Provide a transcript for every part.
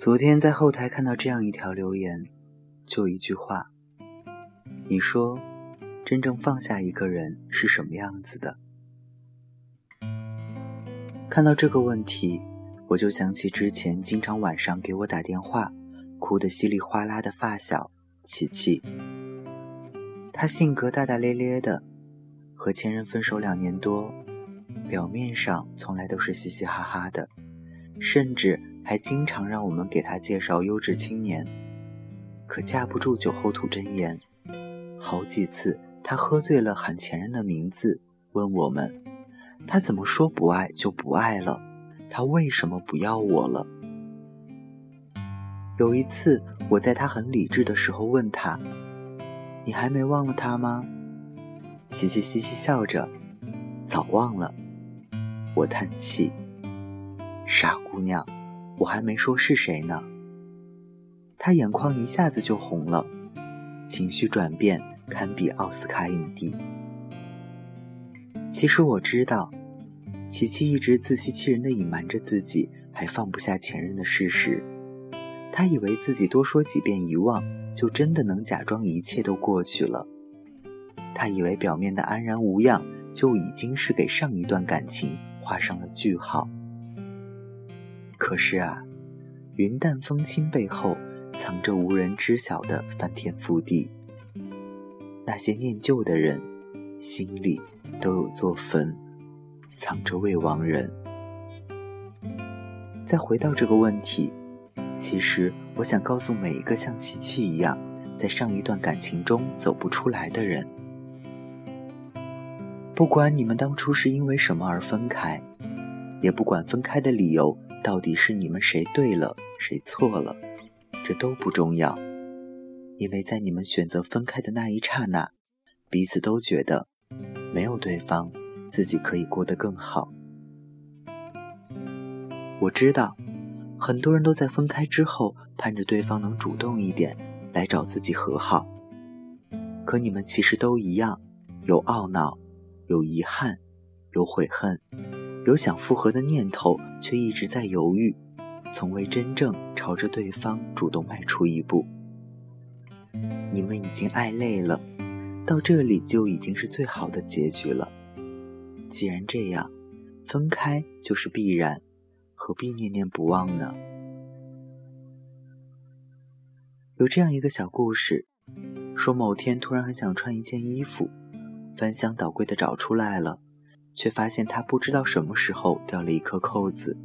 昨天在后台看到这样一条留言，就一句话：“你说，真正放下一个人是什么样子的？”看到这个问题，我就想起之前经常晚上给我打电话、哭得稀里哗啦的发小琪琪。她性格大大咧咧的，和前任分手两年多，表面上从来都是嘻嘻哈哈的，甚至。还经常让我们给他介绍优质青年，可架不住酒后吐真言。好几次，他喝醉了喊前任的名字，问我们：他怎么说不爱就不爱了？他为什么不要我了？有一次，我在他很理智的时候问他：“你还没忘了他吗？”琪琪嘻嘻笑着：“早忘了。”我叹气：“傻姑娘。”我还没说是谁呢，他眼眶一下子就红了，情绪转变堪比奥斯卡影帝。其实我知道，琪琪一直自欺欺人的隐瞒着自己还放不下前任的事实。他以为自己多说几遍遗忘，就真的能假装一切都过去了。他以为表面的安然无恙，就已经是给上一段感情画上了句号。可是啊，云淡风轻背后藏着无人知晓的翻天覆地。那些念旧的人，心里都有座坟，藏着未亡人。再回到这个问题，其实我想告诉每一个像琪琪一样，在上一段感情中走不出来的人，不管你们当初是因为什么而分开，也不管分开的理由。到底是你们谁对了，谁错了？这都不重要，因为在你们选择分开的那一刹那，彼此都觉得没有对方，自己可以过得更好。我知道，很多人都在分开之后盼着对方能主动一点来找自己和好，可你们其实都一样，有懊恼，有遗憾，有悔恨。有想复合的念头，却一直在犹豫，从未真正朝着对方主动迈出一步。你们已经爱累了，到这里就已经是最好的结局了。既然这样，分开就是必然，何必念念不忘呢？有这样一个小故事，说某天突然很想穿一件衣服，翻箱倒柜的找出来了。却发现他不知道什么时候掉了一颗扣子，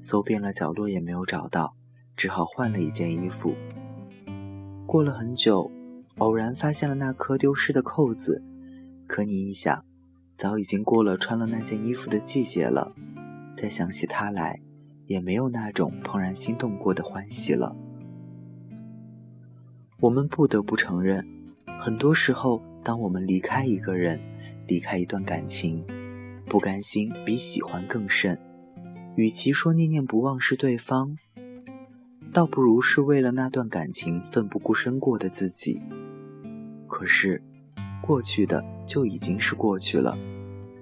搜遍了角落也没有找到，只好换了一件衣服。过了很久，偶然发现了那颗丢失的扣子，可你一想，早已经过了穿了那件衣服的季节了，再想起他来，也没有那种怦然心动过的欢喜了。我们不得不承认，很多时候，当我们离开一个人，离开一段感情。不甘心比喜欢更甚，与其说念念不忘是对方，倒不如是为了那段感情奋不顾身过的自己。可是，过去的就已经是过去了，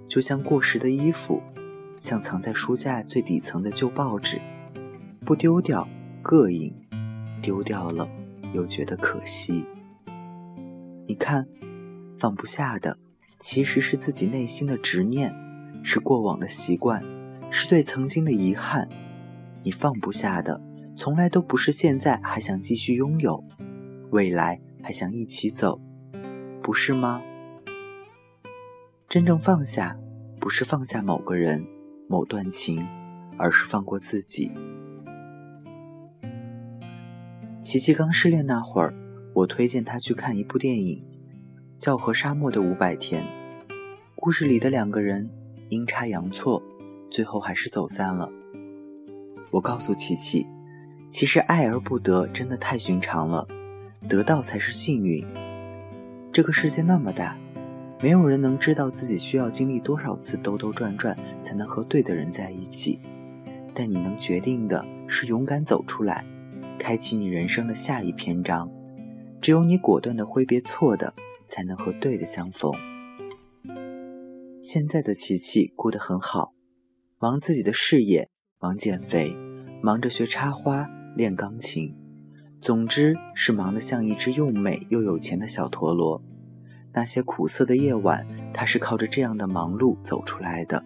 就像过时的衣服，像藏在书架最底层的旧报纸，不丢掉膈应，丢掉了又觉得可惜。你看，放不下的其实是自己内心的执念。是过往的习惯，是对曾经的遗憾。你放不下的，从来都不是现在还想继续拥有，未来还想一起走，不是吗？真正放下，不是放下某个人、某段情，而是放过自己。琪琪刚失恋那会儿，我推荐她去看一部电影，叫《和沙漠的五百天》，故事里的两个人。阴差阳错，最后还是走散了。我告诉琪琪，其实爱而不得真的太寻常了，得到才是幸运。这个世界那么大，没有人能知道自己需要经历多少次兜兜转转才能和对的人在一起。但你能决定的是勇敢走出来，开启你人生的下一篇章。只有你果断的挥别错的，才能和对的相逢。现在的琪琪过得很好，忙自己的事业，忙减肥，忙着学插花，练钢琴，总之是忙得像一只又美又有钱的小陀螺。那些苦涩的夜晚，他是靠着这样的忙碌走出来的，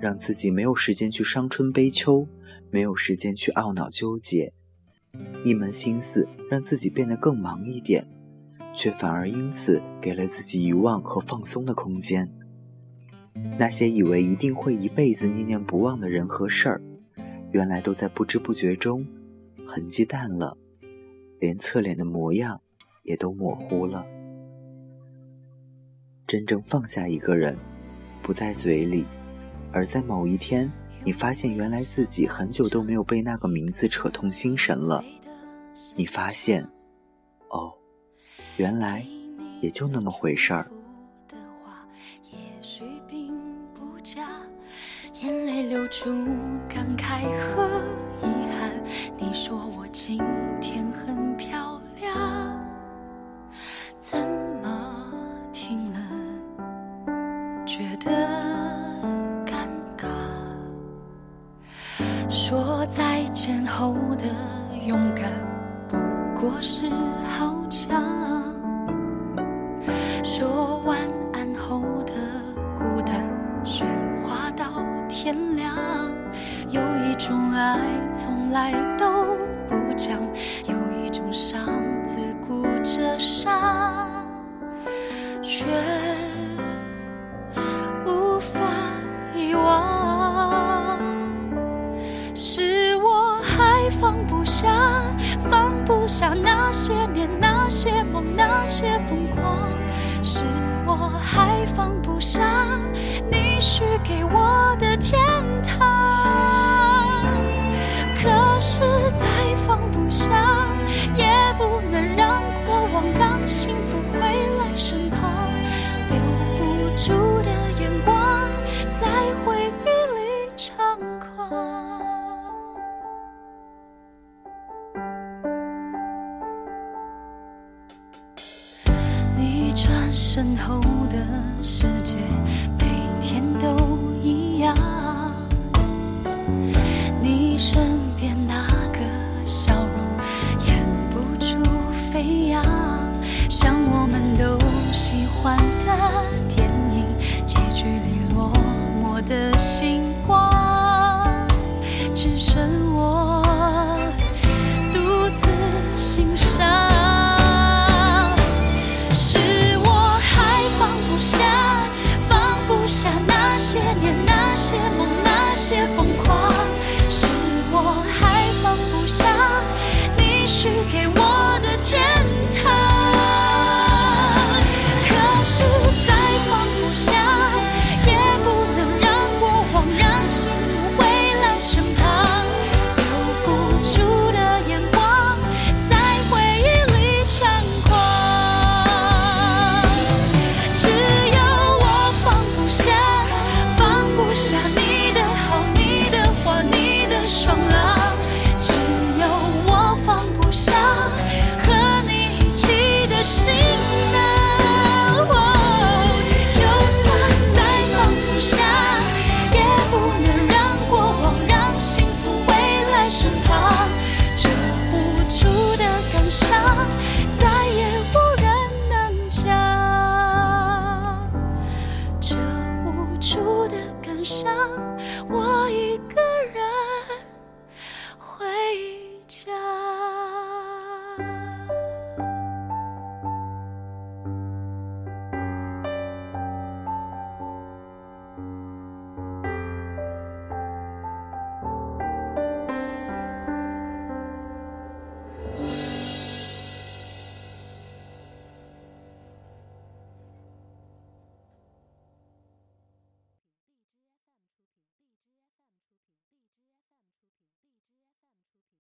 让自己没有时间去伤春悲秋，没有时间去懊恼纠结，一门心思让自己变得更忙一点，却反而因此给了自己遗忘和放松的空间。那些以为一定会一辈子念念不忘的人和事儿，原来都在不知不觉中痕迹淡了，连侧脸的模样也都模糊了。真正放下一个人，不在嘴里，而在某一天，你发现原来自己很久都没有被那个名字扯痛心神了。你发现，哦，原来也就那么回事儿。眼泪流出感慨和遗憾。你说我今天很漂亮，怎么听了觉得尴尬？说再见后的勇敢不过是好强，爱从来都不讲，有一种伤自顾着伤，却无法遗忘。是我还放不下，放不下那些年、那些梦、那些疯狂。是我还放不下你许给我的天堂，想，也不能让过往，让幸福回来身旁，只剩的感伤，我一个。